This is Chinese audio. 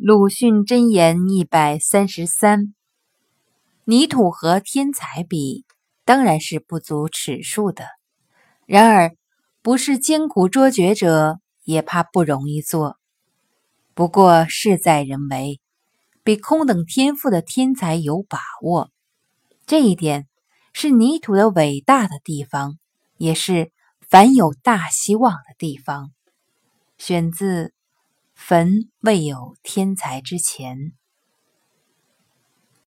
鲁迅箴言一百三十三：泥土和天才比，当然是不足尺数的。然而，不是艰苦卓绝者，也怕不容易做。不过事在人为，比空等天赋的天才有把握。这一点是泥土的伟大的地方，也是凡有大希望的地方。选自。坟未有天才之前。